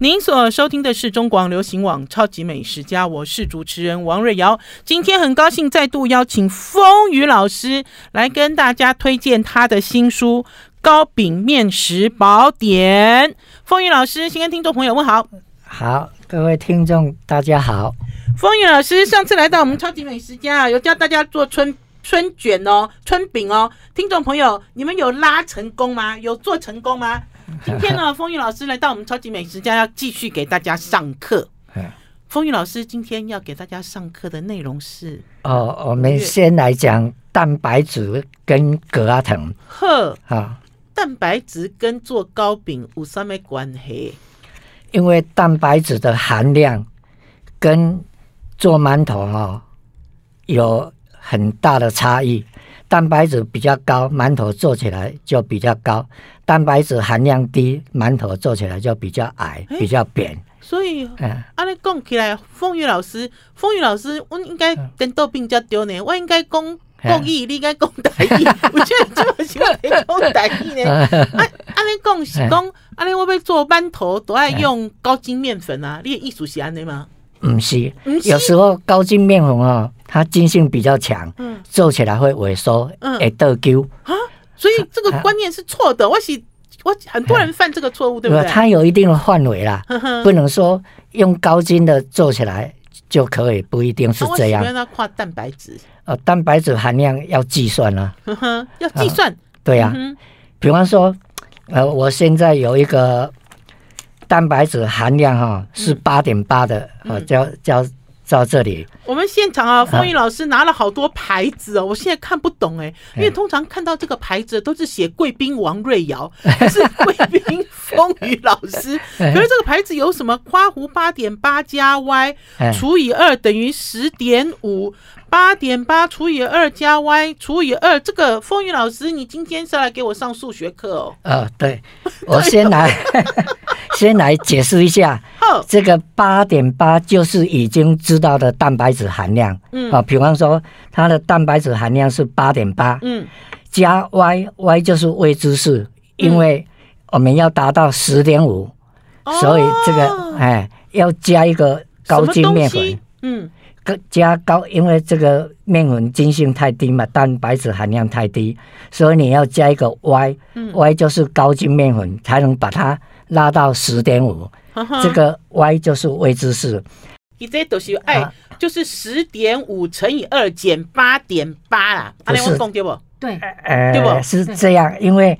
您所收听的是中广流行网《超级美食家》，我是主持人王瑞瑶。今天很高兴再度邀请风雨老师来跟大家推荐他的新书《糕饼面食宝典》。风雨老师先跟听众朋友问好。好，各位听众大家好。风雨老师上次来到我们《超级美食家》，有教大家做春春卷哦、春饼哦。听众朋友，你们有拉成功吗？有做成功吗？今天呢，风雨老师来到我们超级美食家，要继续给大家上课。风雨老师今天要给大家上课的内容是哦，我们先来讲蛋白质跟葛阿藤。呵，啊，蛋白质跟做糕饼有什么关系？因为蛋白质的含量跟做馒头哈有很大的差异。蛋白质比较高，馒头做起来就比较高；蛋白质含量低，馒头做起来就比较矮，比较扁。所以，嗯，按你讲起来，风雨老师，风雨老师，我应该跟豆饼较丢呢。我应该讲国语，你应该讲台语。我觉得这么喜欢讲台语呢。按 按你讲是讲，按你我要做馒头都爱用高筋面粉啊？你的意思是安尼吗？不是，有时候高筋面粉哦。它筋性比较强，嗯，做起来会萎缩，嗯，会倒勾啊，所以这个观念是错的。我是我很多人犯这个错误，对不对？它有一定的范围啦，不能说用高筋的做起来就可以，不一定是这样。要跨蛋白质，呃，蛋白质含量要计算啊，要计算。对呀，比方说，呃，我现在有一个蛋白质含量哈是八点八的，啊，叫叫。到这里，我们现场啊，风雨老师拿了好多牌子哦，我现在看不懂哎，因为通常看到这个牌子都是写贵宾王瑞瑶，是贵宾风雨老师。可是这个牌子有什么？花湖八点八加 y 除以二等于十点五，八点八除以二加 y 除以二，这个风雨老师，你今天是来给我上数学课哦？呃，对，我先来。先来解释一下，这个八点八就是已经知道的蛋白质含量，嗯，啊，比方说它的蛋白质含量是八点八，嗯，加 y，y 就是未知数，因为我们要达到十点五，所以这个哎要加一个高筋面粉，嗯。加高，因为这个面粉筋性太低嘛，蛋白质含量太低，所以你要加一个 Y，Y、嗯、就是高筋面粉，才能把它拉到十点五。这个 Y 就是未知数。你这都是哎，就是十点五乘以二减八点八啦。不是，对不？对，呃，对不？是这样，因为。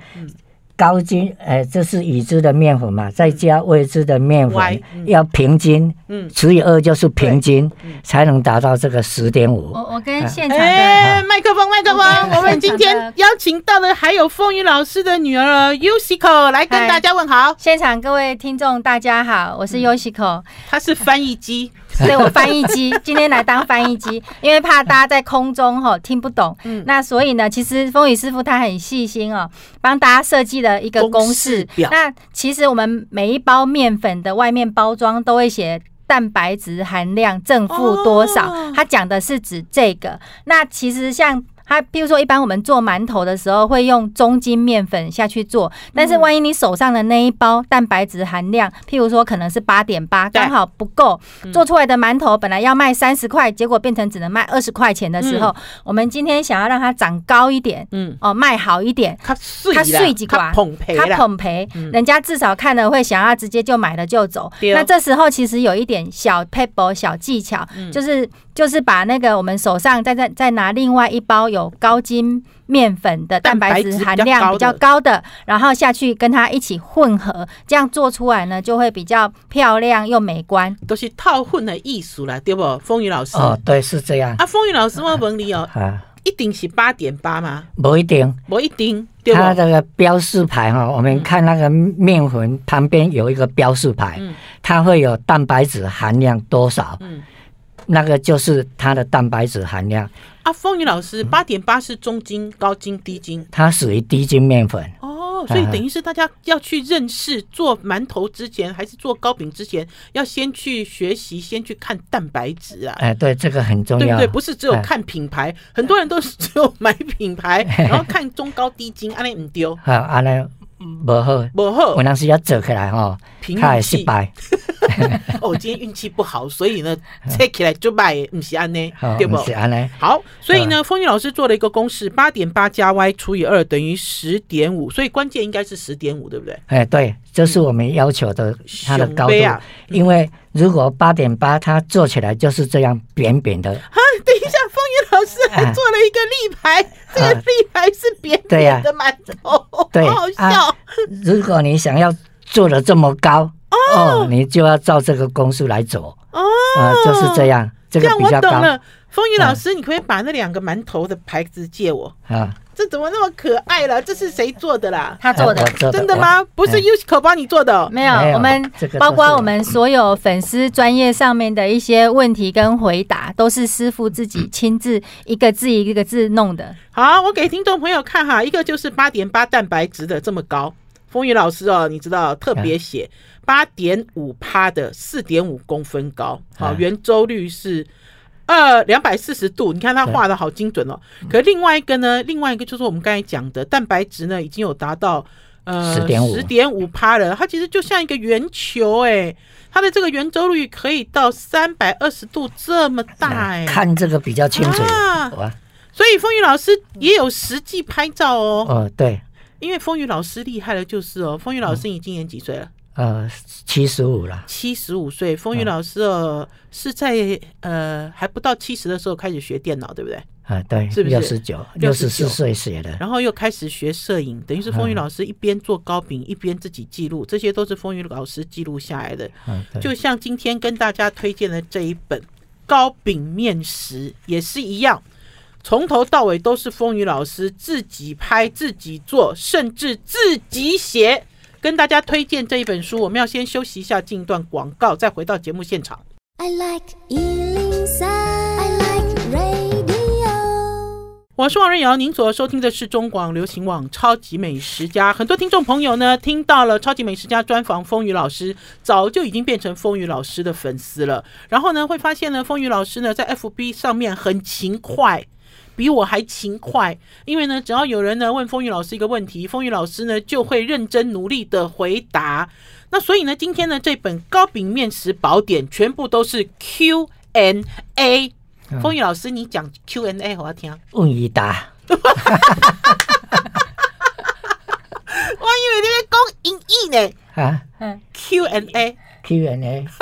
高筋，哎，这是已知的面粉嘛，再加未知的面粉，要平均，嗯，除以二就是平均，才能达到这个十点五。我我跟现场的麦克风，麦克风，我们今天邀请到的还有风雨老师的女儿 Yoshiko 来跟大家问好。现场各位听众大家好，我是 Yoshiko，她是翻译机。所以我翻译机 今天来当翻译机，因为怕大家在空中哈听不懂。嗯，那所以呢，其实风雨师傅他很细心哦，帮大家设计了一个公式。那其实我们每一包面粉的外面包装都会写蛋白质含量正负多少，他讲的是指这个。那其实像。它，比如说，一般我们做馒头的时候会用中筋面粉下去做，但是万一你手上的那一包蛋白质含量，譬如说可能是八点八，刚好不够，做出来的馒头本来要卖三十块，结果变成只能卖二十块钱的时候，我们今天想要让它长高一点，嗯，哦，卖好一点，它碎几块，它捧赔，人家至少看了会想要直接就买了就走。那这时候其实有一点小 paper 小技巧，就是就是把那个我们手上再再再拿另外一包有。有高筋面粉的蛋白质含量比较高的，然后下去跟它一起混合，这样做出来呢就会比较漂亮又美观。都是套混的艺术了，对不？风雨老师哦，对，是这样。啊，风雨老师，我问你哦，啊，一定是八点八吗？不一定，不一定。它这个标示牌哈，我们看那个面粉旁边有一个标示牌，它会有蛋白质含量多少？嗯。那个就是它的蛋白质含量。啊，风雨老师，八点八是中筋、高筋、低筋？它属于低筋面粉。哦，所以等于是大家要去认识做馒头之前，还是做糕饼之前，要先去学习，先去看蛋白质啊。哎，对，这个很重要。对不对？不是只有看品牌，很多人都是只有买品牌，然后看中高低筋，阿内唔丢。好，阿内不好，不好，我当时要做起来哈，太失败。哦，今天运气不好，所以呢，切起来就卖，不是安呢，对不？是安呢。好，所以呢，风云老师做了一个公式，八点八加 y 除以二等于十点五，所以关键应该是十点五，对不对？哎，对，这是我们要求的它的高度，因为如果八点八它做起来就是这样扁扁的。啊，等一下，风云老师还做了一个立牌，这个立牌是扁扁的馒头，对，好笑。如果你想要做的这么高。哦，你就要照这个公式来走哦，啊，就是这样，这个比较高。这样我懂了，丰玉老师，你可以把那两个馒头的牌子借我啊？这怎么那么可爱了？这是谁做的啦？他做的，真的吗？不是 Yoshiko 帮你做的？没有，我们包括我们所有粉丝专业上面的一些问题跟回答，都是师傅自己亲自一个字一个字弄的。好，我给听众朋友看哈，一个就是八点八蛋白质的这么高，丰玉老师哦，你知道特别写。八点五趴的四点五公分高，好，圆周率是二两百四十度。你看他画的好精准哦。可另外一个呢，另外一个就是我们刚才讲的蛋白质呢，已经有达到呃十点五十点五趴了。它其实就像一个圆球哎，它的这个圆周率可以到三百二十度这么大哎。看这个比较清楚啊。所以风雨老师也有实际拍照哦。哦，对，因为风雨老师厉害的就是哦，风雨老师你今年几岁了？呃，七十五了。七十五岁，风雨老师哦，是在呃还不到七十的时候开始学电脑，对不对？啊，对，是不是六十九、六十四岁学的？然后又开始学摄影，等于是风雨老师一边做糕饼，一边自己记录，这些都是风雨老师记录下来的。就像今天跟大家推荐的这一本《糕饼面食》也是一样，从头到尾都是风雨老师自己拍、自己做，甚至自己写。跟大家推荐这一本书，我们要先休息一下，进一段广告，再回到节目现场。I like 103, I like radio。我是王瑞瑶，您所收听的是中广流行网《超级美食家》。很多听众朋友呢，听到了《超级美食家》专访风雨老师，早就已经变成风雨老师的粉丝了。然后呢，会发现呢，风雨老师呢，在 FB 上面很勤快。比我还勤快，因为呢，只要有人呢问风雨老师一个问题，风雨老师呢就会认真努力的回答。那所以呢，今天呢这本高饼面食宝典全部都是 Q and A。丰玉老师，你讲 Q and A，我要听。问与答。我以为你在讲英译呢。啊，Q and A，Q and A，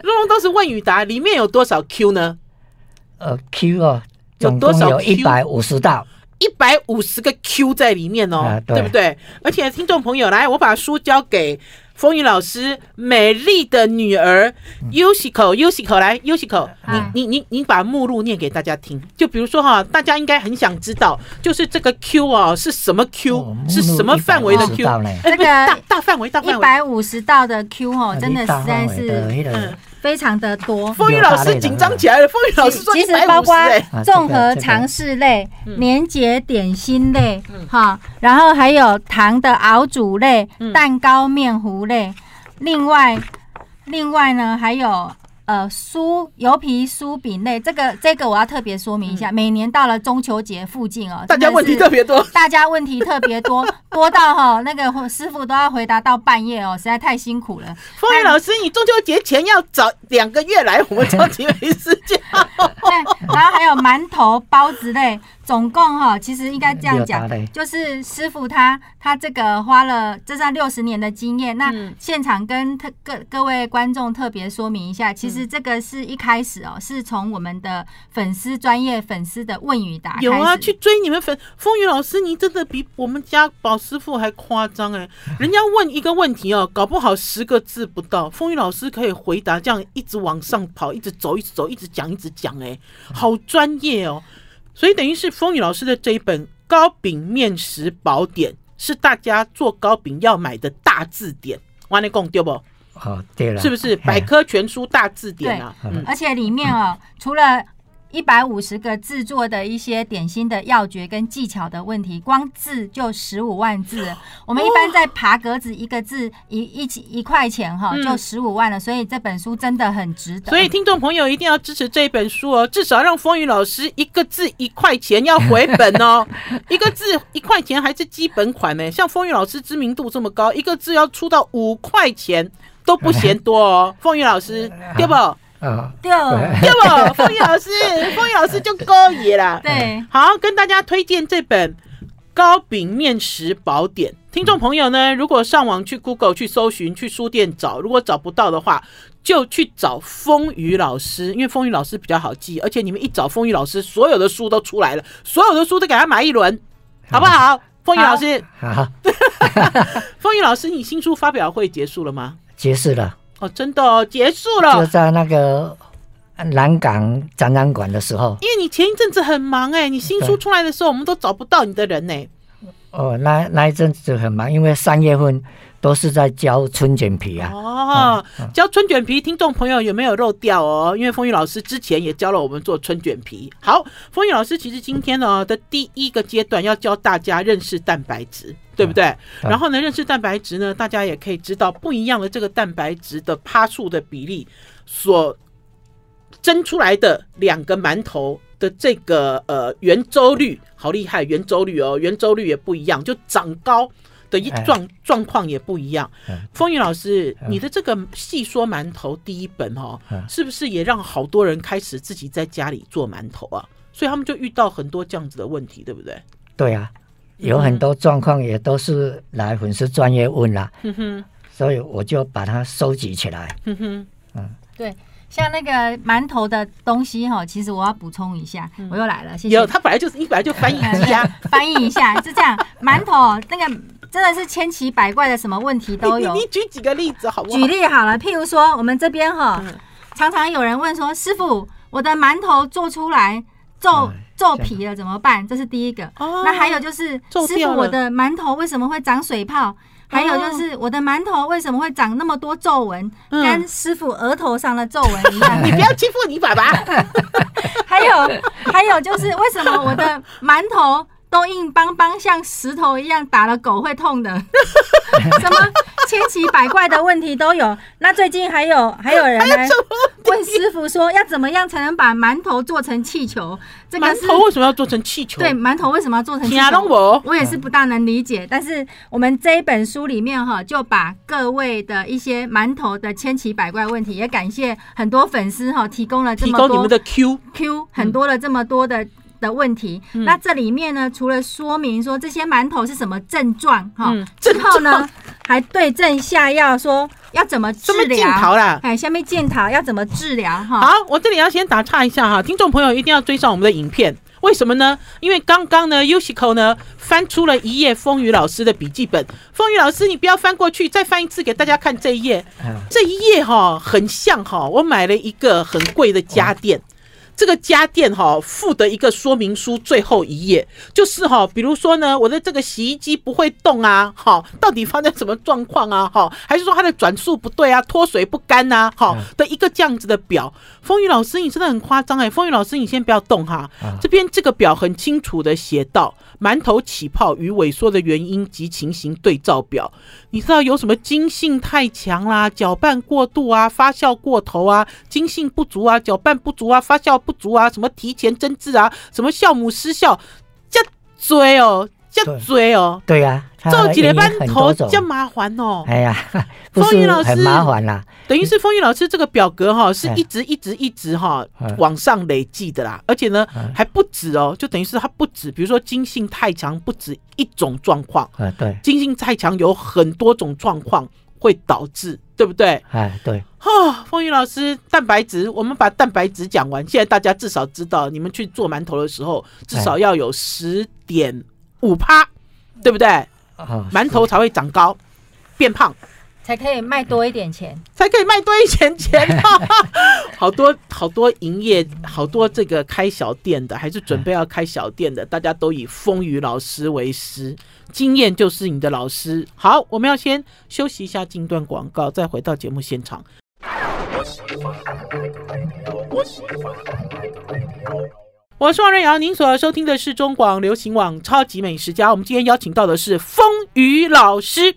通通都是问与答，里面有多少 Q 呢？呃，Q 哦，总共有一百五十道，一百五十个 Q 在里面哦，啊、对，对不对？而且听众朋友，来，我把书交给丰玉老师美丽的女儿 Yoshiko，Yoshiko 来，Yoshiko，你你你你把目录念给大家听。就比如说哈，大家应该很想知道，就是这个 Q 啊是什么 Q，、哦、是什么范围的 Q？这个大大范围，大范围，一百五十道的 Q 哦，真的实在是嗯。非常的多，风雨老师紧张起来了。风雨老师说，其实包括综合尝试类、年节点心类，哈，然后还有糖的熬煮类、蛋糕面糊类，另外，另外呢还有。呃，酥油皮酥饼类，这个这个我要特别说明一下。每年到了中秋节附近哦，大家问题特别多，大家问题特别多，多到哈那个师傅都要回答到半夜哦，实在太辛苦了。丰玉老师，你中秋节前要早两个月来我们超级美食家。对，然后还有馒头包子类。总共哈，其实应该这样讲，就是师傅他他这个花了这算六十年的经验。那现场跟特各各位观众特别说明一下，其实这个是一开始哦，是从我们的粉丝专业粉丝的问与答。有啊，去追你们粉风雨老师，你真的比我们家宝师傅还夸张哎！人家问一个问题哦，搞不好十个字不到，风雨老师可以回答，这样一直往上跑，一直走，一直走，一直讲，一直讲，哎，好专业哦。所以等于是风雨老师的这一本糕饼面食宝典，是大家做糕饼要买的大字典。完了，讲对不？哦，对了，是不是百科全书大字典啊？嗯，而且里面哦，除了一百五十个制作的一些点心的要诀跟技巧的问题，光字就十五万字。我们一般在爬格子，一个字一一一块钱哈，就十五万了。所以这本书真的很值得。所以听众朋友一定要支持这一本书哦，至少让风雨老师一个字一块钱要回本哦。一个字一块钱还是基本款呢，像风雨老师知名度这么高，一个字要出到五块钱都不嫌多哦。风雨老师，对不？啊，对，对不？风雨老师，风雨老师就高爷了。对，好，跟大家推荐这本《糕饼面食宝典》。听众朋友呢，如果上网去 Google 去搜寻，去书店找，如果找不到的话，就去找风雨老师，因为风雨老师比较好记，而且你们一找风雨老师，所有的书都出来了，所有的书都给他买一轮，好不好？风雨老师，好。风雨老师，你新书发表会结束了吗？结束了。哦，真的哦，结束了。就在那个南港展览馆的时候。因为你前一阵子很忙哎，你新书出来的时候，我们都找不到你的人呢。哦，那那一阵子很忙，因为三月份都是在教春卷皮啊。哦，教春卷皮，听众朋友有没有漏掉哦？因为风雨老师之前也教了我们做春卷皮。好，风雨老师其实今天呢的第一个阶段要教大家认识蛋白质。对不对？然后呢，认识蛋白质呢，大家也可以知道不一样的这个蛋白质的趴数的比例，所蒸出来的两个馒头的这个呃圆周率，好厉害，圆周率哦，圆周率也不一样，就长高的一状状况也不一样。风雨老师，你的这个细说馒头第一本哦，是不是也让好多人开始自己在家里做馒头啊？所以他们就遇到很多这样子的问题，对不对？对啊。有很多状况也都是来粉丝专业问啦，嗯哼，所以我就把它收集起来，嗯哼，嗯，对，像那个馒头的东西哈，其实我要补充一下，我又来了，谢谢。有，他本来就是一本来就翻译机啊，翻译一下是这样，馒头那个真的是千奇百怪的，什么问题都有。你举几个例子好不好？举例好了，譬如说我们这边哈，常常有人问说，师傅，我的馒头做出来皱。皱皮了怎么办？这是第一个。哦、那还有就是，师傅，我的馒头为什么会长水泡？哦、还有就是，我的馒头为什么会长那么多皱纹？嗯、跟师傅额头上的皱纹一样。你不要欺负你爸爸。还有，还有就是，为什么我的馒头？都硬邦邦，像石头一样，打了狗会痛的，什么千奇百怪的问题都有。那最近还有还有人来问师傅说，要怎么样才能把馒头做成气球？这个馒头为什么要做成气球？对，馒头为什么要做成气球？我也是不大能理解。但是我们这一本书里面哈，就把各位的一些馒头的千奇百怪问题，也感谢很多粉丝哈，提供了这么多提供你们的 Q Q 很多的这么多的。的问题，嗯、那这里面呢，除了说明说这些馒头是什么症状哈，嗯、之后呢，还对症下药，说要怎么治疗？哎，下面检讨要怎么治疗？哈，好，我这里要先打岔一下哈，听众朋友一定要追上我们的影片，为什么呢？因为刚刚呢，Yoshiko 呢翻出了一页风雨老师的笔记本，风雨老师你不要翻过去，再翻一次给大家看这一页，嗯、这一页哈很像哈，我买了一个很贵的家电。嗯这个家电哈附的一个说明书最后一页就是哈，比如说呢，我的这个洗衣机不会动啊，哈，到底发生什么状况啊，哈，还是说它的转速不对啊，脱水不干呐，哈的一个这样子的表。风雨老师，你真的很夸张哎，风雨老师，你先不要动哈，这边这个表很清楚的写到馒头起泡与萎缩的原因及情形对照表，你知道有什么筋性太强啦，搅拌过度啊，发酵过头啊，筋性不足啊，搅拌不足啊，发酵不足啊，什么提前蒸制啊，什么酵母失效，这追哦，这追哦，对呀，做几个班头这麻烦哦。哎呀，风雨老师很麻烦啦，等于是风雨老师这个表格哈，是一直一直一直哈往上累计的啦，而且呢还不止哦，就等于是它不止，比如说金性太强，不止一种状况，对，金性太强有很多种状况会导致。对不对？哎，对。哦，风云老师，蛋白质，我们把蛋白质讲完。现在大家至少知道，你们去做馒头的时候，至少要有十点五趴，对不对？哦，馒头才会长高，变胖。才可以卖多一点钱，才可以卖多一点钱。好多好多营业，好多这个开小店的，还是准备要开小店的，大家都以风雨老师为师，经验就是你的老师。好，我们要先休息一下，进段广告，再回到节目现场。我是王瑞瑶，您所收听的是中广流行网超级美食家。我们今天邀请到的是风雨老师。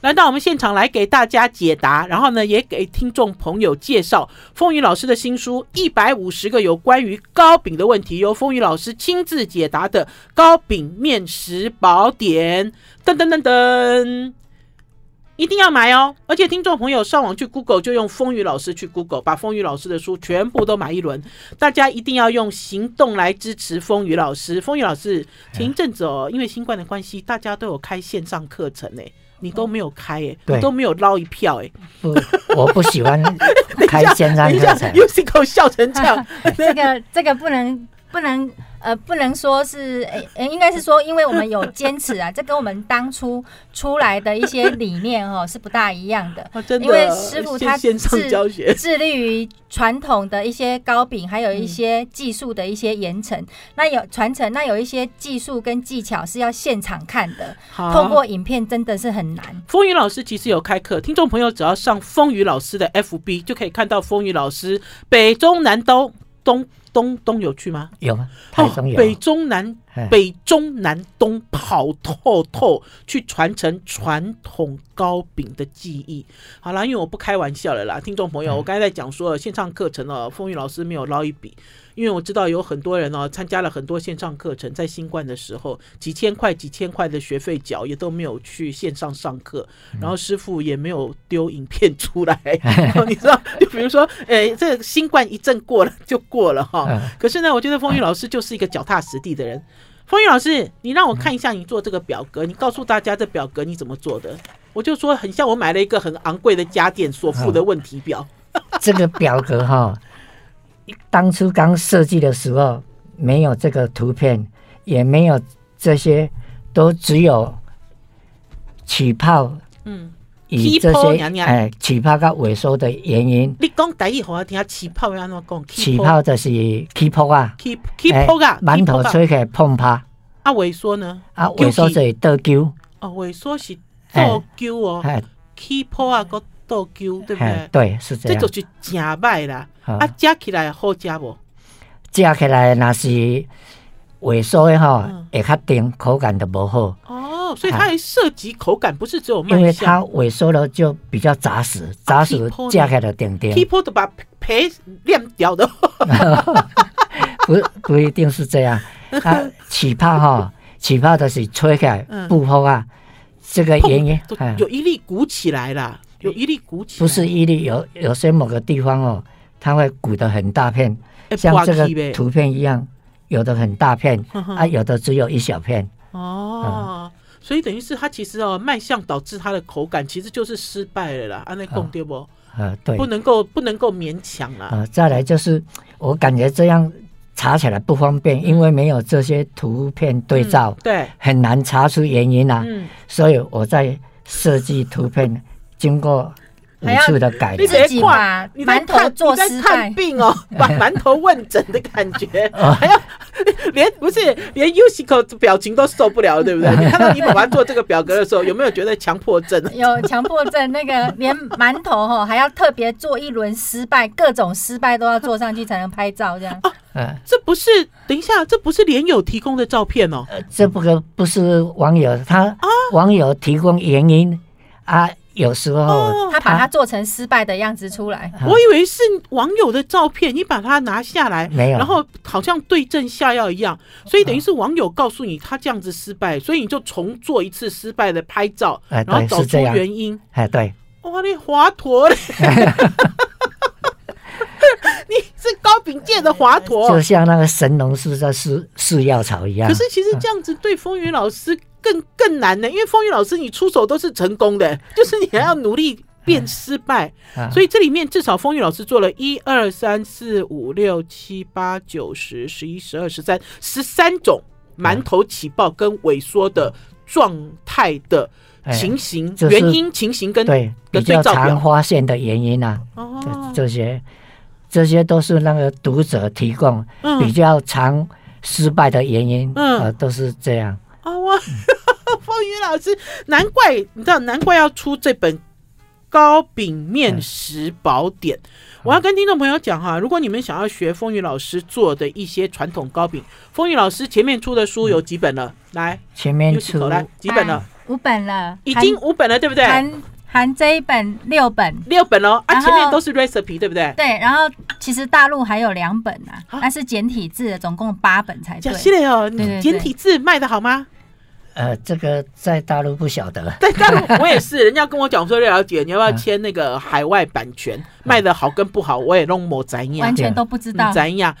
来到我们现场来给大家解答，然后呢，也给听众朋友介绍风雨老师的新书《一百五十个有关于糕饼的问题》，由风雨老师亲自解答的糕饼面食宝典。噔噔噔噔，一定要买哦！而且听众朋友上网去 Google 就用风雨老师去 Google，把风雨老师的书全部都买一轮。大家一定要用行动来支持风雨老师。风雨老师前一阵子哦，因为新冠的关系，大家都有开线上课程呢。你都没有开哎、欸，对你都没有捞一票哎、欸，不，我不喜欢 开线上课程。Usico 笑成这样，这个这个不能不能。呃，不能说是，诶、欸，应该是说，因为我们有坚持啊，这跟我们当初出来的一些理念哦 是不大一样的。啊、的，因为师傅他 致力于传统的一些糕饼，还有一些技术的一些传承。嗯、那有传承，那有一些技术跟技巧是要现场看的，好透过影片真的是很难。风雨老师其实有开课，听众朋友只要上风雨老师的 FB 就可以看到风雨老师北中南东东。东东有去吗？有啊，台中有。北中南，北中南东跑透透，去传承传统糕饼的技艺。好了，因为我不开玩笑了啦，听众朋友，我刚才在讲说线上课程哦，风雨老师没有捞一笔。因为我知道有很多人哦，参加了很多线上课程，在新冠的时候，几千块、几千块的学费缴，也都没有去线上上课，然后师傅也没有丢影片出来。你知道，就比如说，诶，这个新冠一阵过了就过了哈。可是呢，我觉得风雨老师就是一个脚踏实地的人。风雨老师，你让我看一下你做这个表格，你告诉大家这表格你怎么做的？我就说很像我买了一个很昂贵的家电所附的问题表。这个表格哈。当初刚设计的时候，没有这个图片，也没有这些，都只有起泡，嗯，以这些哎起泡跟萎缩的原因。你讲第一话听起泡要怎讲？起泡就是起泡啊，起起泡啊，馒头吹起来碰趴。啊，萎缩呢？啊，萎缩是倒揪。哦，萎缩是倒揪哦。起泡啊，个倒揪，对不对？对，是这样。这就是正歹啦。啊，加起来好加不？加起来那是萎缩的哈，会较甜，口感就不好。哦，所以它还涉及口感，不是只有卖相。因为它萎缩了就比较扎实，扎实加起来甜甜。皮婆都把皮练掉的。不不一定是这样，它起泡哈，起泡的是吹开不泡啊，这个原因有一粒鼓起来了，有一粒鼓起来。不是一粒，有有些某个地方哦。它会鼓得很大片，像这个图片一样，有的很大片，啊，有的只有一小片。哦，所以等于是它其实哦，卖相导致它的口感其实就是失败了啦，安内贡对不？呃，对，不能够不能够勉强啊。呃，再来就是我感觉这样查起来不方便，因为没有这些图片对照，对，很难查出原因啊。嗯，所以我在设计图片，经过。还要的改你别挂，你在看你在看病哦，把馒头问诊的感觉，还要连不是连 Usico 表情都受不了，对不对？你看到你爸爸做这个表格的时候，有没有觉得强迫症？有强迫症，那个连馒头哈还要特别做一轮失败，各种失败都要做上去才能拍照，这样。啊，这不是？等一下，这不是连友提供的照片哦，这不可不是网友，他啊网友提供原因啊。有时候、哦、他把它做成失败的样子出来，我以为是网友的照片，你把它拿下来，没有，然后好像对症下药一样，所以等于是网友告诉你他这样子失败，所以你就重做一次失败的拍照，然后找出原因。哎，对，哇，你华佗嘞，你是高饼界的华佗，就像那个神农氏在试试药草一样。可是其实这样子对风云老师。更更难呢，因为风雨老师你出手都是成功的，就是你还要努力变失败，所以这里面至少风雨老师做了一二三四五六七八九十十一十二十三十三种馒头起爆跟萎缩的状态的情形、原因、情形跟对比较常发现的原因啊，这些这些都是那个读者提供比较常失败的原因，嗯，都是这样。啊我，风雨 老师，难怪你知道，难怪要出这本糕饼面食宝典。嗯、我要跟听众朋友讲哈，如果你们想要学风雨老师做的一些传统糕饼，风雨老师前面出的书有几本了？嗯、来，前面出来几本了？五本了，已经五本了，对不对？含含这一本六本，六本哦。啊，前面都是 recipe，对不对？对，然后其实大陆还有两本啊，那是简体字的，总共八本才对。系列哦，简体字卖的好吗？呃，这个在大陆不晓得，在大陆我也是，人家跟我讲说，廖小姐，你要不要签那个海外版权？卖的好跟不好，我也弄某怎样，完全都不知道怎样。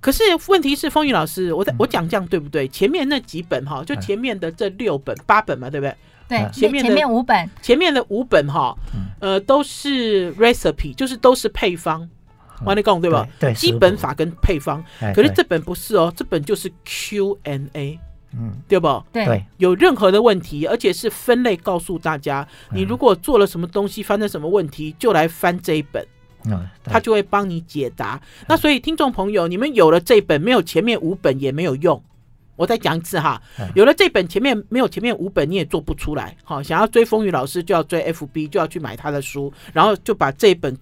可是问题是，风雨老师，我在我讲这样对不对？前面那几本哈，就前面的这六本八本嘛，对不对？对，前面前面五本，前面的五本哈，呃，都是 recipe，就是都是配方，我跟你讲对吧？对，基本法跟配方。可是这本不是哦，这本就是 Q&A。嗯，对不？对，有任何的问题，而且是分类告诉大家，你如果做了什么东西，发生什么问题，就来翻这一本，嗯，他就会帮你解答。那所以听众朋友，你们有了这本，没有前面五本也没有用。我再讲一次哈，有了这本，前面没有前面五本你也做不出来。好，想要追风雨老师，就要追 FB，就要去买他的书，然后就把这本。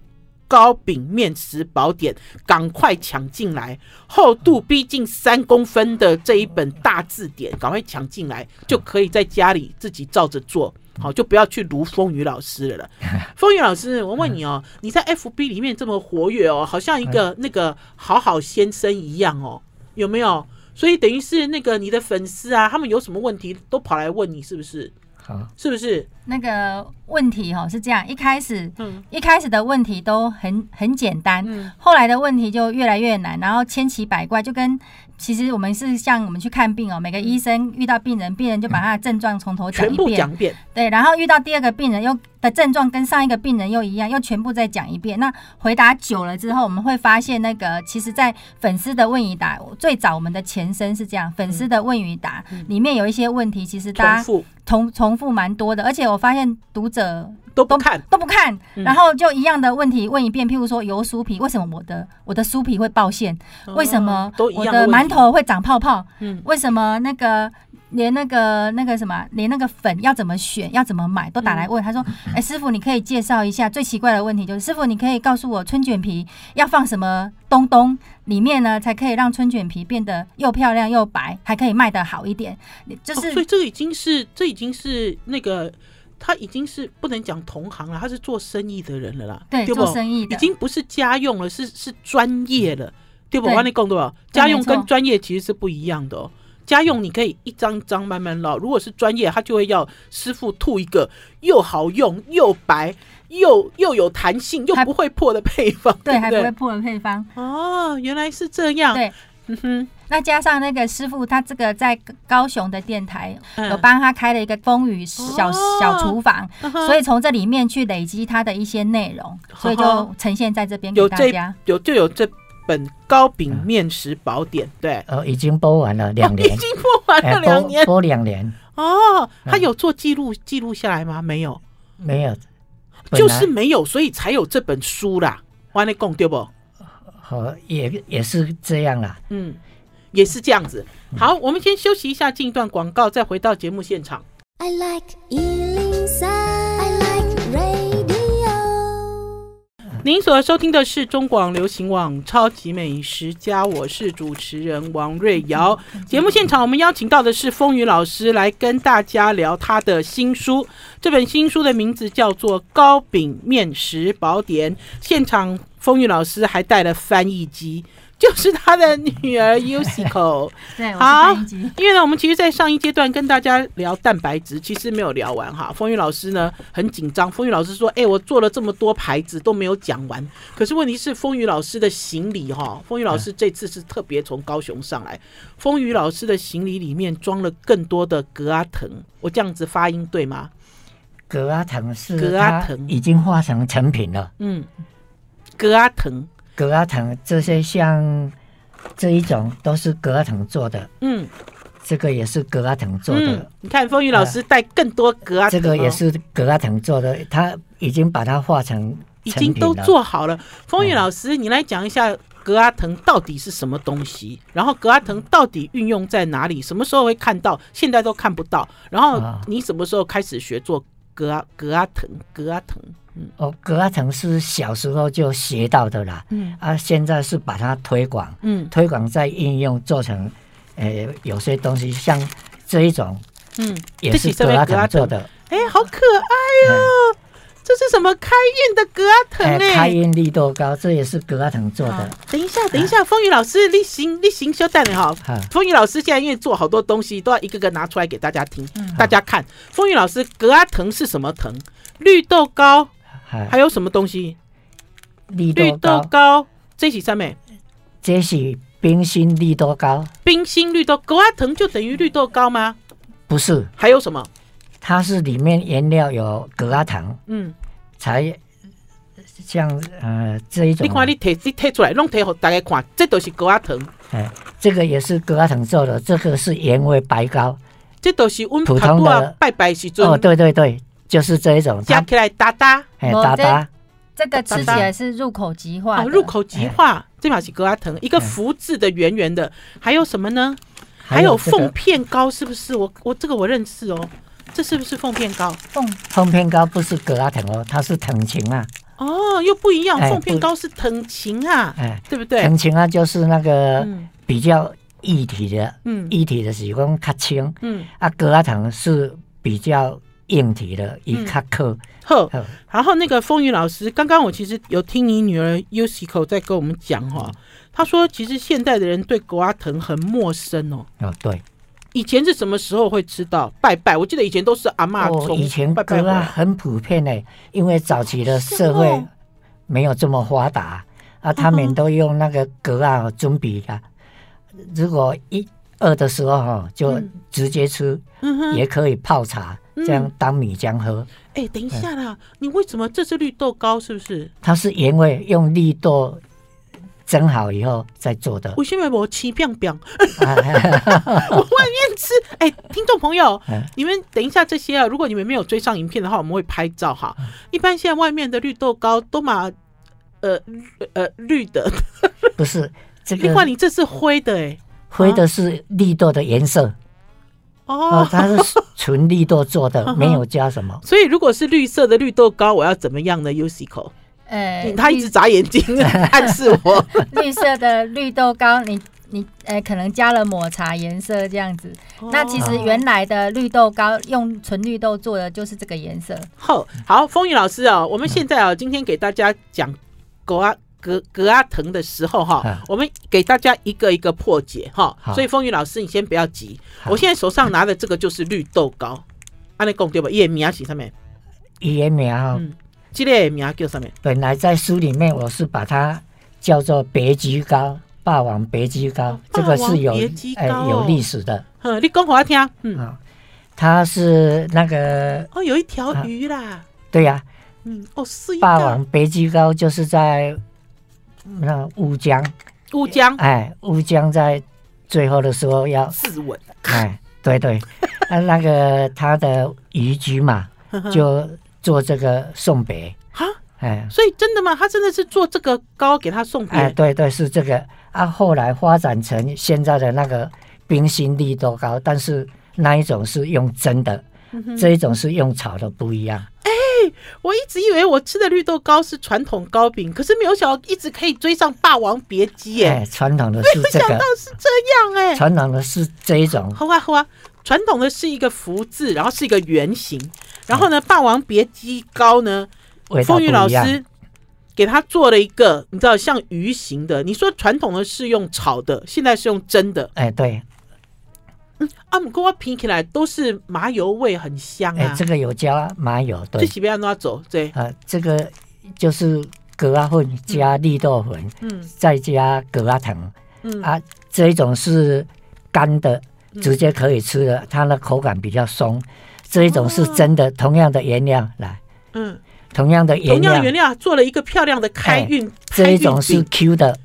糕饼面食宝典，赶快抢进来！厚度逼近三公分的这一本大字典，赶快抢进来，就可以在家里自己照着做，好，就不要去卢风雨老师了了。风雨老师，我问你哦，你在 FB 里面这么活跃哦，好像一个那个好好先生一样哦，有没有？所以等于是那个你的粉丝啊，他们有什么问题都跑来问你，是不是？好，是不是？那个问题哈是这样，一开始，嗯，一开始的问题都很很简单，嗯，后来的问题就越来越难，然后千奇百怪，就跟其实我们是像我们去看病哦，每个医生遇到病人，病人就把他的症状从头讲一遍，全部讲一遍，对，然后遇到第二个病人又的症状跟上一个病人又一样，又全部再讲一遍。那回答久了之后，我们会发现那个其实，在粉丝的问与答，最早我们的前身是这样，粉丝的问与答里面有一些问题，其实大家重重复蛮多的，而且我发现读者都不看都不看，然后就一样的问题问一遍，譬如说油酥皮，为什么我的我的酥皮会爆馅？为什么我的馒头会长泡泡？嗯，为什么那个连那个那个什么，连那个粉要怎么选，要怎么买，都打来问。他说：“哎，师傅，你可以介绍一下。”最奇怪的问题就是：“师傅，你可以告诉我春卷皮要放什么东东里面呢，才可以让春卷皮变得又漂亮又白，还可以卖得好一点？”就是，所以这个已经是这已经是那个。他已经是不能讲同行了，他是做生意的人了啦。对，做生意的，已经不是家用了，是是专业了，对不？我跟你讲对吧？家用跟专业其实是不一样的哦。家用你可以一张一张慢慢捞，如果是专业，他就会要师傅吐一个又好用又白又又有弹性又不会破的配方，对，还不会破的配方。哦，原来是这样。对，嗯哼。那加上那个师傅，他这个在高雄的电台有帮他开了一个风雨小小厨房，所以从这里面去累积他的一些内容，所以就呈现在这边给大家。有就有这本糕饼面食宝典，对，呃，已经播完了两年，已经播完了两年，播两年。哦，他有做记录记录下来吗？没有，没有，就是没有，所以才有这本书啦。我跟你讲对不？好，也也是这样啦。嗯。也是这样子。好，我们先休息一下，进一段广告，再回到节目现场。I like 103, 您所收听的是中广流行网《超级美食家》，我是主持人王瑞瑶。节目现场，我们邀请到的是风雨老师来跟大家聊他的新书。这本新书的名字叫做《糕饼面食宝典》。现场，风雨老师还带了翻译机。就是他的女儿 Yusiko，对，好，因为呢，我们其实，在上一阶段跟大家聊蛋白质，其实没有聊完哈。风雨老师呢很紧张，风雨老师说：“哎、欸，我做了这么多牌子都没有讲完。”可是问题是，风雨老师的行李哈，风雨老师这次是特别从高雄上来，风雨老师的行李里面装了更多的格阿藤，我这样子发音对吗？格阿藤是格阿藤已经化成成品了，嗯，格阿藤。格阿藤这些像这一种都是格阿藤做的，嗯，这个也是格阿藤做的。嗯、你看风雨老师带更多格阿这个也是格阿藤做的，他已经把它画成已经都做好了。风雨老师，你来讲一下格阿藤到底是什么东西？然后格阿藤到底运用在哪里？什么时候会看到？现在都看不到。然后你什么时候开始学做格阿格阿藤？格阿藤。哦，葛阿藤是小时候就学到的啦，嗯啊，现在是把它推广，嗯，推广再应用做成，呃，有些东西像这一种，嗯，也是葛阿藤做的，哎、欸，好可爱哦、喔。嗯这是什么开运的葛阿藤哎？开运绿豆糕，这也是葛阿藤做的。等一下，等一下，风雨老师，你行你行，稍等哈。风雨老师现在因为做好多东西，都要一个个拿出来给大家听，大家看。风雨老师，葛阿藤是什么藤？绿豆糕，还有什么东西？绿豆糕，这是什么？这是冰心绿豆糕。冰心绿豆葛阿藤就等于绿豆糕吗？不是，还有什么？它是里面原料有葛阿糖，嗯，才像呃这一种。你看你贴你贴出来，弄贴给大家看，这都是葛阿藤。哎，这个也是葛阿藤做的，这个是原味白糕，这都是普通的拜拜时阵。哦，对对对，就是这一种。加起来哒哒，哎哒哒，这个吃起来是入口即化。入口即化，这把是格拉藤，一个福字的圆圆的。还有什么呢？还有凤片糕，是不是？我我这个我认识哦。这是不是凤片糕？凤凤片糕不是格拉藤哦，它是藤琴啊。哦，又不一样。凤片糕是藤琴啊，哎，对不对？藤琴啊，就是那个比较液体的，嗯，液体的是讲较轻，嗯，啊，格拉藤是比较硬体的，一卡克。呵，然后那个风雨老师，刚刚我其实有听你女儿 Yusiko 在跟我们讲哈，她说其实现代的人对狗阿藤很陌生哦。哦，对。以前是什么时候会吃到拜拜？我记得以前都是阿妈从、哦、以前拜拜很普遍呢，因为早期的社会没有这么发达啊，他们都用那个格啊准备的。如果一饿的时候哈，就直接吃，也可以泡茶，这样当米浆喝。哎，等一下啦，你为什么这是绿豆糕？是不是？它是原味用绿豆。蒸好以后再做的。我现在我吃饼饼，我外面吃。哎、欸，听众朋友，你们等一下这些啊，如果你们没有追上影片的话，我们会拍照哈。一般现在外面的绿豆糕都嘛，呃呃绿的，不是这个。另外，你这是灰的哎、欸，灰的是绿豆的颜色。哦，它是纯绿豆做的，没有加什么。所以，如果是绿色的绿豆糕，我要怎么样呢？Yusiko？呃、嗯，他一直眨眼睛 暗示我。绿色的绿豆糕，你你呃，可能加了抹茶颜色这样子。哦、那其实原来的绿豆糕用纯绿豆做的就是这个颜色。好，好，风雨老师啊，我们现在啊，今天给大家讲葛阿葛葛阿藤的时候哈，我们给大家一个一个破解哈。所以风雨老师，你先不要急，我现在手上拿的这个就是绿豆糕，安尼讲对吧？叶名是上面，叶名哈。这个名叫什么？本来在书里面我是把它叫做别姬糕，霸王别姬糕，这个是有哎有历史的。嗯，你讲给我听。嗯，它是那个哦，有一条鱼啦。对呀。嗯，哦是。霸王别姬糕就是在那乌江。乌江。哎，乌江在最后的时候要自刎。哎，对对，那那个他的渔居嘛，就。做这个送别哈，哎，所以真的吗？他真的是做这个糕给他送别？哎，对对，是这个啊。后来发展成现在的那个冰心绿豆糕，但是那一种是用真的，嗯、这一种是用炒的，不一样。哎，我一直以为我吃的绿豆糕是传统糕饼，可是没有想到一直可以追上霸王别姬哎，传统的是这个，没想到是这样哎，传统的是这一种。好啊好啊，传统的是一个福字，然后是一个圆形。然后呢，霸王别姬糕呢，风雨老师给他做了一个，你知道像鱼形的。你说传统的是用炒的，现在是用蒸的。哎，对。嗯，阿姆哥我拼起来都是麻油味，很香啊。哎，这个有加麻油，对。这是不要拿走，对。啊，这个就是葛阿粉加绿豆粉，嗯，再加葛阿藤，嗯啊，这一种是干的，直接可以吃的，它的口感比较松。这一种是真的，同样的原料来，嗯，同样的原料，同样原料做了一个漂亮的开运。这一种是 Q 的，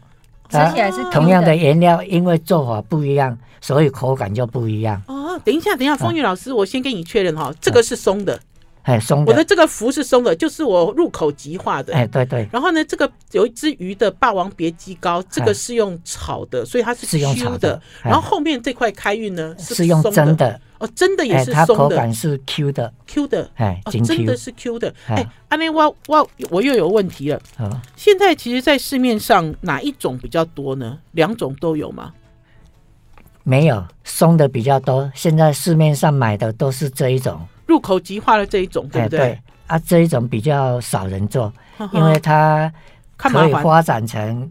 吃起来是同样的原料，因为做法不一样，所以口感就不一样。哦，等一下，等一下，风雨老师，我先跟你确认哈，这个是松的，哎，松的。我的这个福是松的，就是我入口即化的。哎，对对。然后呢，这个有一只鱼的霸王别姬膏，这个是用炒的，所以它是 Q 的。然后后面这块开运呢是用蒸的。哦，真的也是松的。它口感是 Q 的，Q 的。哎，真的是 Q 的。哎，阿内我我我又有问题了。现在其实，在市面上哪一种比较多呢？两种都有吗？没有，松的比较多。现在市面上买的都是这一种，入口即化的这一种，对不对？对啊，这一种比较少人做，因为它可以发展成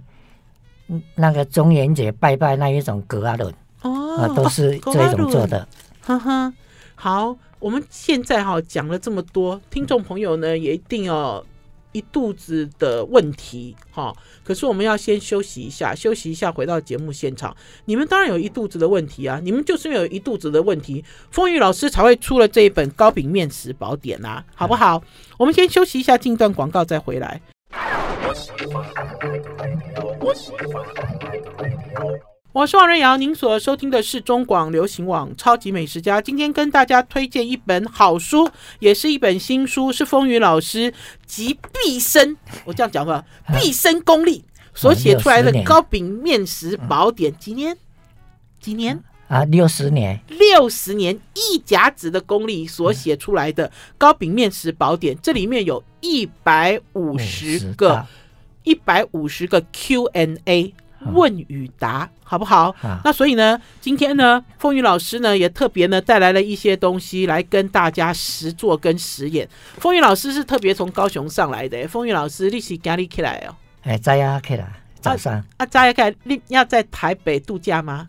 那个中元节拜拜那一种格阿伦哦，都是这一种做的。哈哈，好，我们现在哈讲了这么多，听众朋友呢也一定要。一肚子的问题，哈！可是我们要先休息一下，休息一下，回到节目现场。你们当然有一肚子的问题啊！你们就是因为有一肚子的问题，风雨老师才会出了这一本《糕饼面食宝典》啊，好不好？我们先休息一下，进段广告再回来。是王瑞瑶，您所收听的是中广流行网《超级美食家》。今天跟大家推荐一本好书，也是一本新书，是风雨老师集毕生，我这样讲吧，毕生功力所写出来的《糕饼面食宝典》。几年？几年？啊，六十年。六十年一甲子的功力所写出来的《糕饼面食宝典》，这里面有一百五十个，一百五十个 Q&A。问与答，好不好？啊、那所以呢，今天呢，凤雨老师呢也特别呢带来了一些东西来跟大家实做跟实验。凤雨老师是特别从高雄上来的，凤雨老师你是哪里起来哦？哎，早呀起来，早上啊，早呀起来，你要在台北度假吗？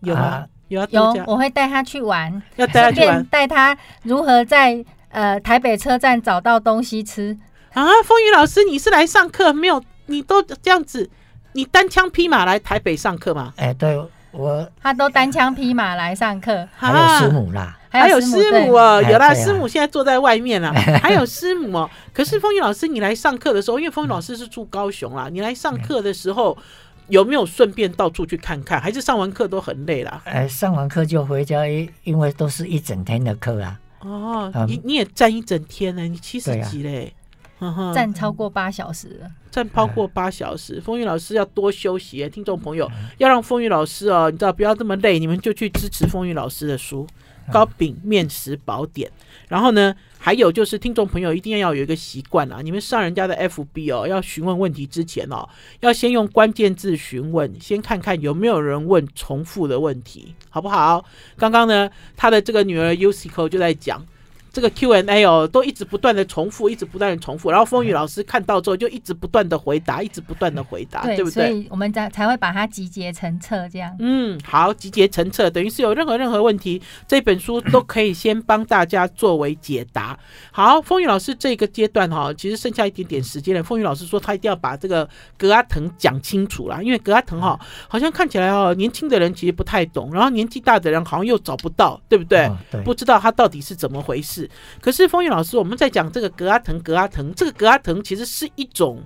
有吗？啊、有啊？有，我会带他去玩，要带他去玩，带他如何在呃台北车站找到东西吃啊？凤玉老师，你是来上课没有？你都这样子。你单枪匹马来台北上课吗？哎、欸，对我，他都单枪匹马来上课，还有师母啦，还有师母哦，有啦，师母现在坐在外面啦，还有师母哦。可是风雨老师，你来上课的时候，因为风雨老师是住高雄啦，你来上课的时候有没有顺便到处去看看？还是上完课都很累啦？哎、欸，上完课就回家，因因为都是一整天的课啊。哦，嗯、你你也站一整天呢？你七十几嘞？站超过八小时了，站超过八小时，风雨老师要多休息。听众朋友，要让风雨老师哦，你知道不要这么累，你们就去支持风雨老师的书《糕饼面食宝典》。然后呢，还有就是听众朋友一定要有一个习惯啊，你们上人家的 FB 哦，要询问问题之前哦，要先用关键字询问，先看看有没有人问重复的问题，好不好？刚刚呢，他的这个女儿 Yusiko 就在讲。这个 Q&A 哦，都一直不断的重复，一直不断的重复，然后风雨老师看到之后就一直不断的回答，一直不断的回答，对，对不对？所以我们才才会把它集结成册这样。嗯，好，集结成册，等于是有任何任何问题，这本书都可以先帮大家作为解答。好，风雨老师这个阶段哈，其实剩下一点点时间了。风雨老师说他一定要把这个格阿腾讲清楚啦，因为格阿腾哈好像看起来哦，年轻的人其实不太懂，然后年纪大的人好像又找不到，对不对？哦、对，不知道他到底是怎么回事。可是风雨老师，我们在讲这个格阿腾，格阿腾，这个格阿腾其实是一种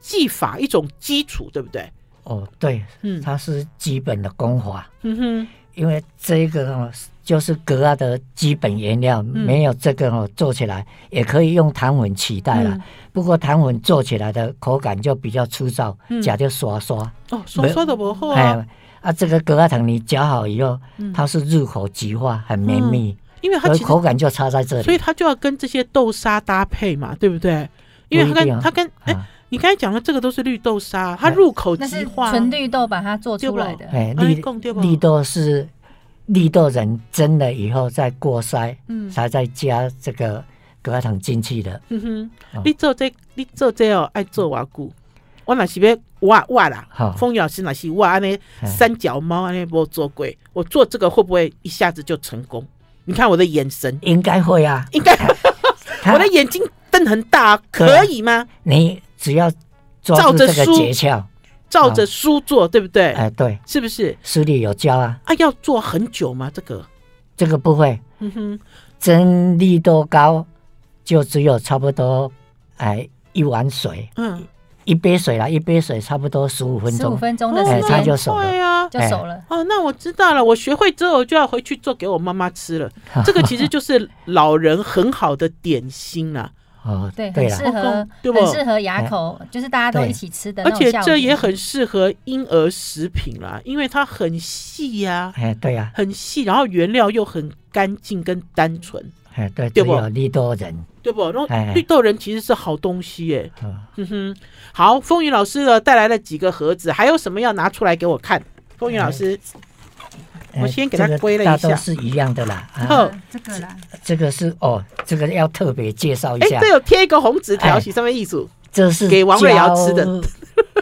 技法，一种基础，对不对？哦，对，嗯，它是基本的功法。嗯哼，因为这个就是格阿的基本原料，嗯、没有这个哦，做起来也可以用糖粉取代了。嗯、不过糖粉做起来的口感就比较粗糙，夹就刷刷。哦，刷刷的不好啊。啊，这个格阿腾你嚼好以后，它是入口即化，很绵密。嗯因为它其实口感就差在这里，所以它就要跟这些豆沙搭配嘛，对不对？因为它跟它跟哎，你刚才讲的这个都是绿豆沙，它入口即化，纯绿豆把它做出来的。哎，绿绿豆是绿豆仁蒸了以后再过筛，嗯，才再加这个格阿腾进去的。嗯哼，你做这你做这哦，爱做瓦固，我那是要挖挖啦。好，风雨老师那是挖那三脚猫那波做过，我做这个会不会一下子就成功？你看我的眼神，应该会啊，应该。我的眼睛瞪很大，可以吗？你只要照着书，照着书做，对不对？哎，对，是不是？书里有教啊。啊，要做很久吗？这个，这个不会。嗯哼，真力多高就只有差不多哎一碗水，嗯，一杯水啦，一杯水差不多十五分钟，十五分钟的时间，它就熟了。对啊，就熟了。哦，那我知道了，我学会之后就要回去做给我妈妈吃了。这个其实就是老人很好的点心啦。哦，对，很适合，对不？很适合牙口，就是大家都一起吃的。而且这也很适合婴儿食品啦，因为它很细呀。哎，对呀，很细，然后原料又很干净跟单纯。哎，对，对不？绿豆仁，对不？然后绿豆仁其实是好东西耶。嗯哼，好，风雨老师呢带来了几个盒子，还有什么要拿出来给我看？风雨老师。我先给他归了一下，都是一样的啦。哦，这个啦，这个是哦，这个要特别介绍一下。哎，这有贴一个红纸条，写上面意思。这是给王瑞瑶吃的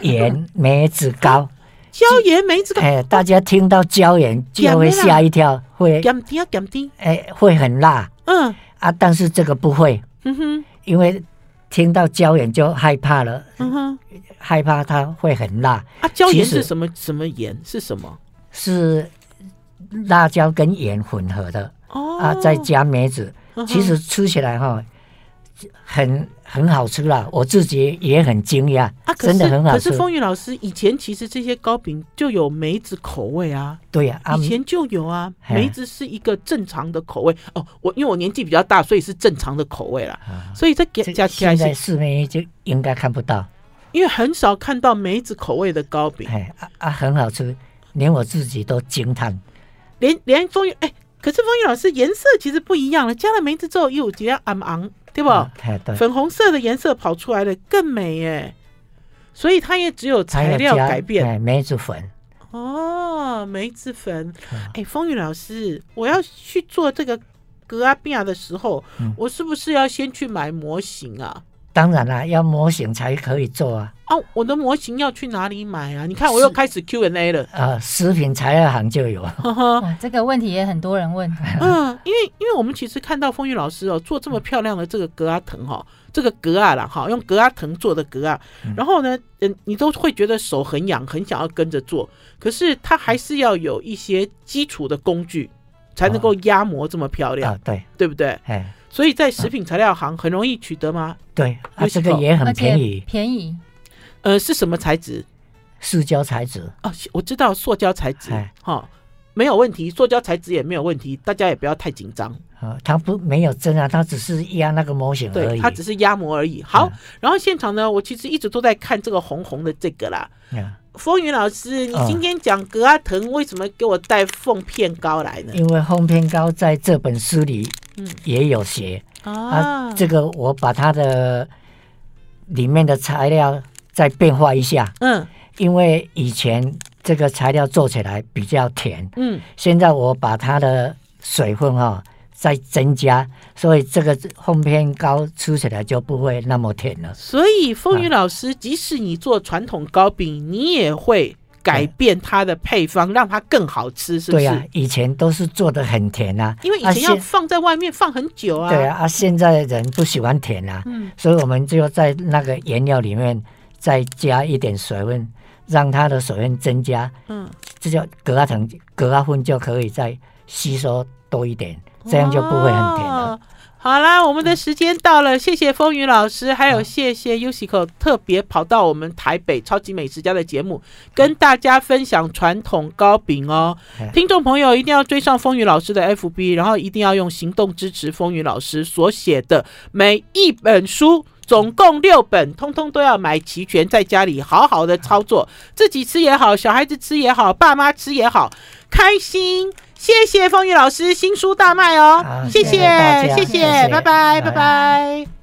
盐梅子糕。椒盐梅子糕，哎，大家听到椒盐就会吓一跳，会甘甜啊甘甜，哎，会很辣。嗯啊，但是这个不会。嗯哼，因为听到椒盐就害怕了。嗯哼，害怕它会很辣。啊，椒盐是什么什么盐？是什么？是。辣椒跟盐混合的哦，啊，再加梅子，其实吃起来哈，很很好吃啦。我自己也很惊讶啊，真的很好吃。可是风雨老师以前其实这些糕饼就有梅子口味啊，对呀，以前就有啊。梅子是一个正常的口味哦。我因为我年纪比较大，所以是正常的口味啦。所以在加加起来，现在市面就应该看不到，因为很少看到梅子口味的糕饼。哎啊啊，很好吃，连我自己都惊叹。连连风雨哎，可是风雨老师颜色其实不一样了，加了梅子之后又觉得暗昂，对不？粉红色的颜色跑出来的更美耶，所以它也只有材料改变。梅子粉哦，梅子粉。哎，风雨老师，我要去做这个格阿比亚的时候，我是不是要先去买模型啊？当然啦，要模型才可以做啊！哦，我的模型要去哪里买啊？你看，我又开始 Q&A 了。呃，食品材料行就有。这个问题也很多人问。嗯，因为因为我们其实看到风雨老师哦，做这么漂亮的这个格阿藤哈，这个格啊啦哈，用格阿藤做的格啊，然后呢，嗯，你都会觉得手很痒，很想要跟着做。可是它还是要有一些基础的工具，才能够压模这么漂亮。对，对不对？哎。所以在食品材料行很容易取得吗？对，啊，这个也很便宜，便宜。呃，是什么材质？塑胶材质。哦，我知道塑胶材质，哈，没有问题，塑胶材质也没有问题，大家也不要太紧张。啊，它不没有针啊，它只是压那个模型而已，对，它只是压模而已。好，然后现场呢，我其实一直都在看这个红红的这个啦。风云老师，你今天讲格阿藤，为什么给我带凤片糕来呢？因为凤片糕在这本书里。嗯，也有写。啊，这个我把它的里面的材料再变化一下，嗯，因为以前这个材料做起来比较甜，嗯，现在我把它的水分哈再增加，所以这个烘片糕吃起来就不会那么甜了。所以风雨老师，即使你做传统糕饼，你也会。改变它的配方，让它更好吃，是不是？对呀、啊，以前都是做的很甜啊，因为以前要放在外面放很久啊。对啊，啊，现在人不喜欢甜啊，嗯，所以我们就在那个原料里面再加一点水分，让它的水分增加，嗯，这叫格阿藤、格阿芬就可以再吸收多一点，这样就不会很甜了。好啦，我们的时间到了，谢谢风雨老师，还有谢谢 Yoshiko 特别跑到我们台北超级美食家的节目，跟大家分享传统糕饼哦。听众朋友一定要追上风雨老师的 FB，然后一定要用行动支持风雨老师所写的每一本书，总共六本，通通都要买齐全，在家里好好的操作，自己吃也好，小孩子吃也好，爸妈吃也好，开心。谢谢风雨老师，新书大卖哦！谢谢，谢谢，谢谢，拜拜，拜拜。